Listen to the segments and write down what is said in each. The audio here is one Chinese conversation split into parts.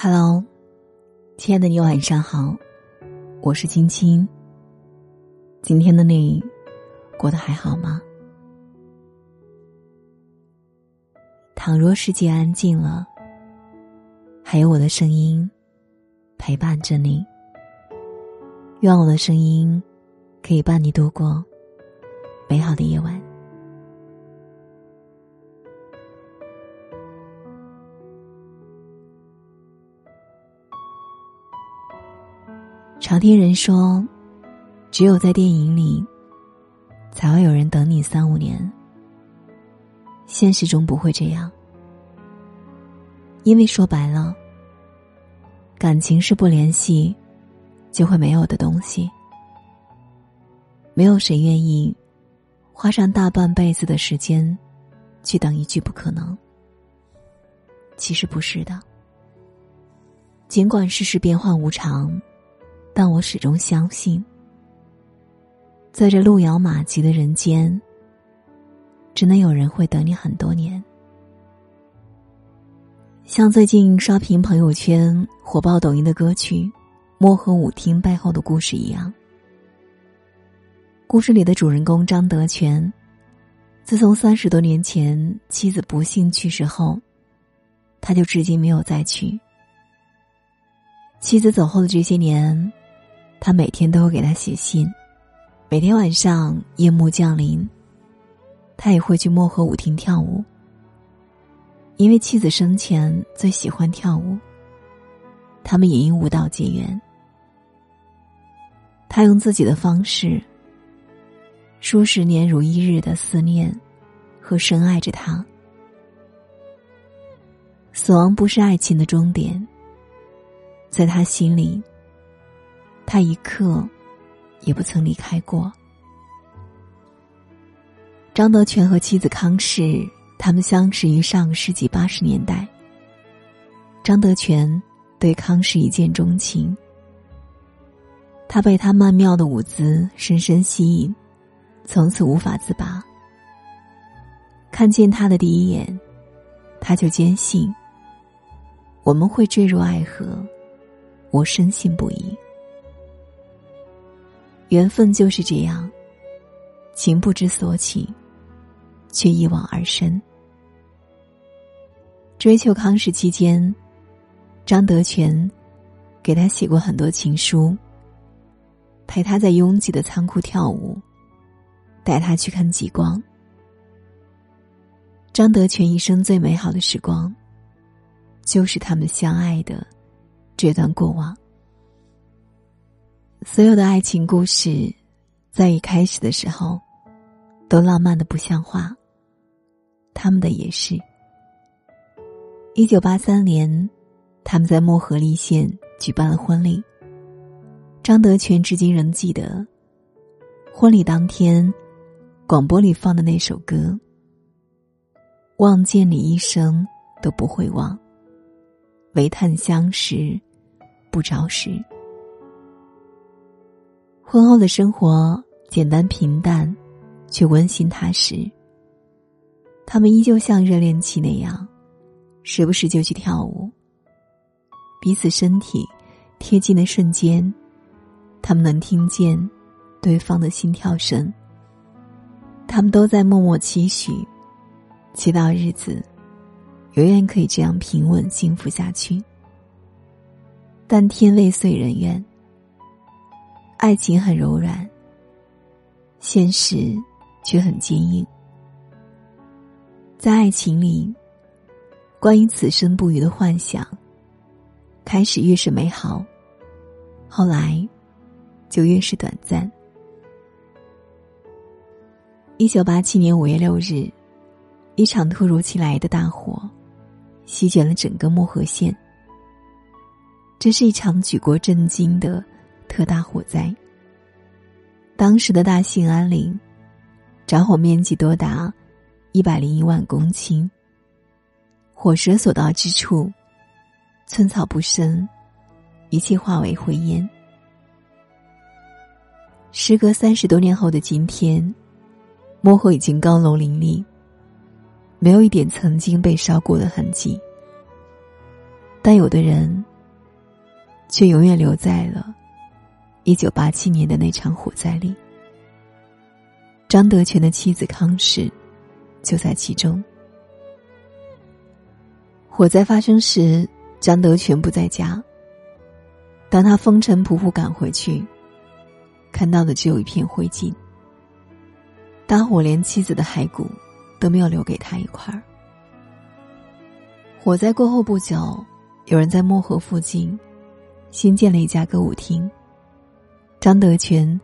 Hello，亲爱的你晚上好，我是青青。今天的你过得还好吗？倘若世界安静了，还有我的声音陪伴着你。愿我的声音可以伴你度过美好的夜晚。常听人说，只有在电影里，才会有人等你三五年。现实中不会这样，因为说白了，感情是不联系就会没有的东西。没有谁愿意花上大半辈子的时间去等一句不可能。其实不是的，尽管世事变幻无常。但我始终相信，在这路遥马急的人间，真的有人会等你很多年。像最近刷屏朋友圈、火爆抖音的歌曲《漠河舞厅》背后的故事一样，故事里的主人公张德全，自从三十多年前妻子不幸去世后，他就至今没有再娶。妻子走后的这些年。他每天都会给他写信，每天晚上夜幕降临，他也会去漠河舞厅跳舞。因为妻子生前最喜欢跳舞，他们也因舞蹈结缘。他用自己的方式，数十年如一日的思念和深爱着他。死亡不是爱情的终点，在他心里。他一刻也不曾离开过。张德全和妻子康氏，他们相识于上世纪八十年代。张德全对康氏一见钟情，他被他曼妙的舞姿深深吸引，从此无法自拔。看见他的第一眼，他就坚信我们会坠入爱河，我深信不疑。缘分就是这样，情不知所起，却一往而深。追求康氏期间，张德全给他写过很多情书，陪他在拥挤的仓库跳舞，带他去看极光。张德全一生最美好的时光，就是他们相爱的这段过往。所有的爱情故事，在一开始的时候，都浪漫的不像话。他们的也是。一九八三年，他们在漠河立县举办了婚礼。张德全至今仍记得，婚礼当天，广播里放的那首歌：“望见你一生都不会忘，唯叹相识不着时。”婚后的生活简单平淡，却温馨踏实。他们依旧像热恋期那样，时不时就去跳舞。彼此身体贴近的瞬间，他们能听见对方的心跳声。他们都在默默期许，祈祷日子永远可以这样平稳幸福下去。但天未遂人愿。爱情很柔软，现实却很坚硬。在爱情里，关于此生不渝的幻想，开始越是美好，后来就越是短暂。一九八七年五月六日，一场突如其来的大火，席卷了整个漠河县。这是一场举国震惊的。特大火灾。当时的大兴安岭，着火面积多达一百零一万公顷。火舌所到之处，寸草不生，一切化为灰烟。时隔三十多年后的今天，漠河已经高楼林立，没有一点曾经被烧过的痕迹。但有的人却永远留在了一九八七年的那场火灾里。张德全的妻子康氏就在其中。火灾发生时，张德全不在家。当他风尘仆仆赶回去，看到的只有一片灰烬。大火连妻子的骸骨都没有留给他一块儿。火灾过后不久，有人在漠河附近新建了一家歌舞厅。张德全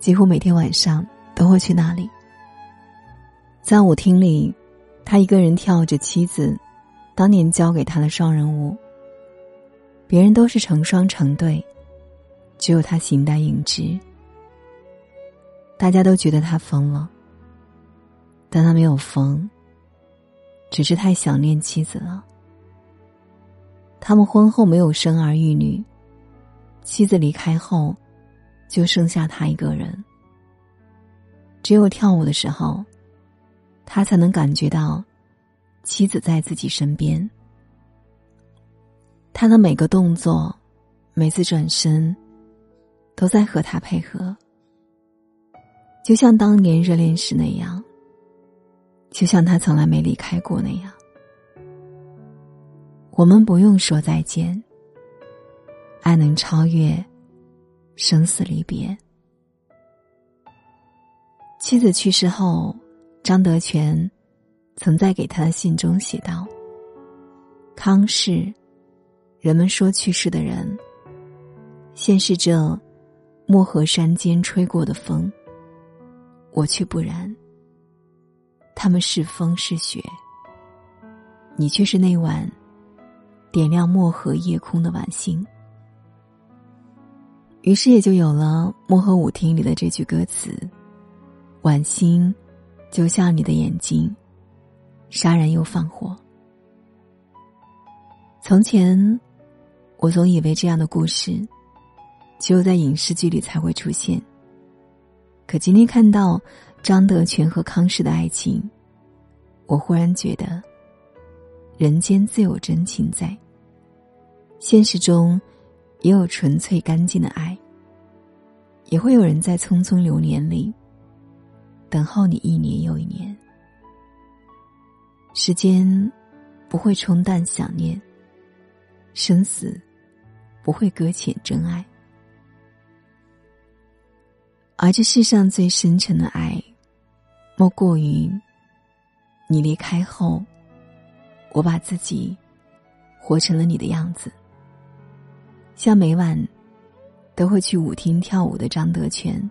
几乎每天晚上都会去那里。在舞厅里，他一个人跳着妻子当年教给他的双人舞。别人都是成双成对，只有他形单影只。大家都觉得他疯了，但他没有疯，只是太想念妻子了。他们婚后没有生儿育女，妻子离开后，就剩下他一个人。只有跳舞的时候，他才能感觉到妻子在自己身边。他的每个动作，每次转身，都在和他配合，就像当年热恋时那样，就像他从来没离开过那样。我们不用说再见，爱能超越生死离别。妻子去世后，张德全曾在给他的信中写道：“康氏。”人们说去世的人，现是这漠河山间吹过的风。我却不然。他们是风是雪，你却是那晚点亮漠河夜空的晚星。于是也就有了《漠河舞厅》里的这句歌词：“晚星，就像你的眼睛，杀人又放火。”从前。我总以为这样的故事，只有在影视剧里才会出现。可今天看到张德全和康氏的爱情，我忽然觉得，人间自有真情在。现实中，也有纯粹干净的爱。也会有人在匆匆流年里，等候你一年又一年。时间不会冲淡想念，生死。不会搁浅真爱，而这世上最深沉的爱，莫过于你离开后，我把自己活成了你的样子。像每晚都会去舞厅跳舞的张德全，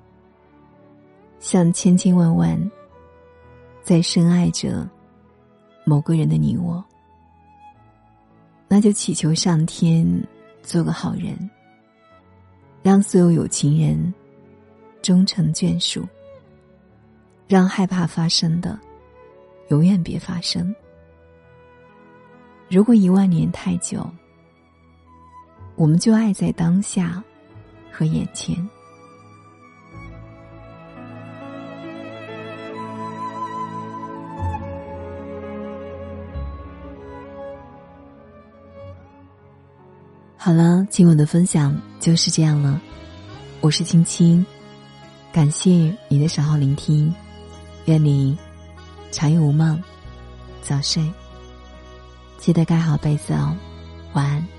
像千千万万在深爱着某个人的你我，那就祈求上天。做个好人，让所有有情人终成眷属，让害怕发生的永远别发生。如果一万年太久，我们就爱在当下和眼前。好了，今晚的分享就是这样了。我是青青，感谢你的守候聆听，愿你长夜无梦，早睡。记得盖好被子哦，晚安。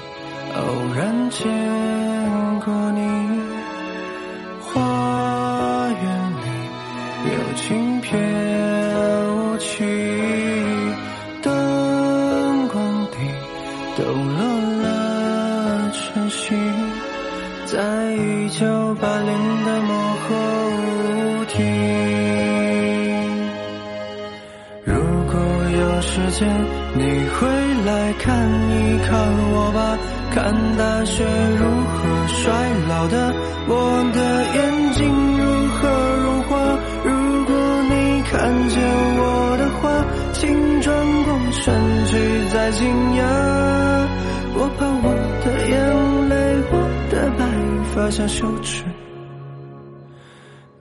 偶然见过你，花园里有轻翩舞起。抖落了晨曦，在一九八零的漠河舞厅。如果有。时间，你会来看一看我吧，看大雪如何衰老的，我的眼睛如何融化。如果你看见我的话，请转过身去再惊讶。我怕我的眼泪，我的白发像羞耻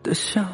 的笑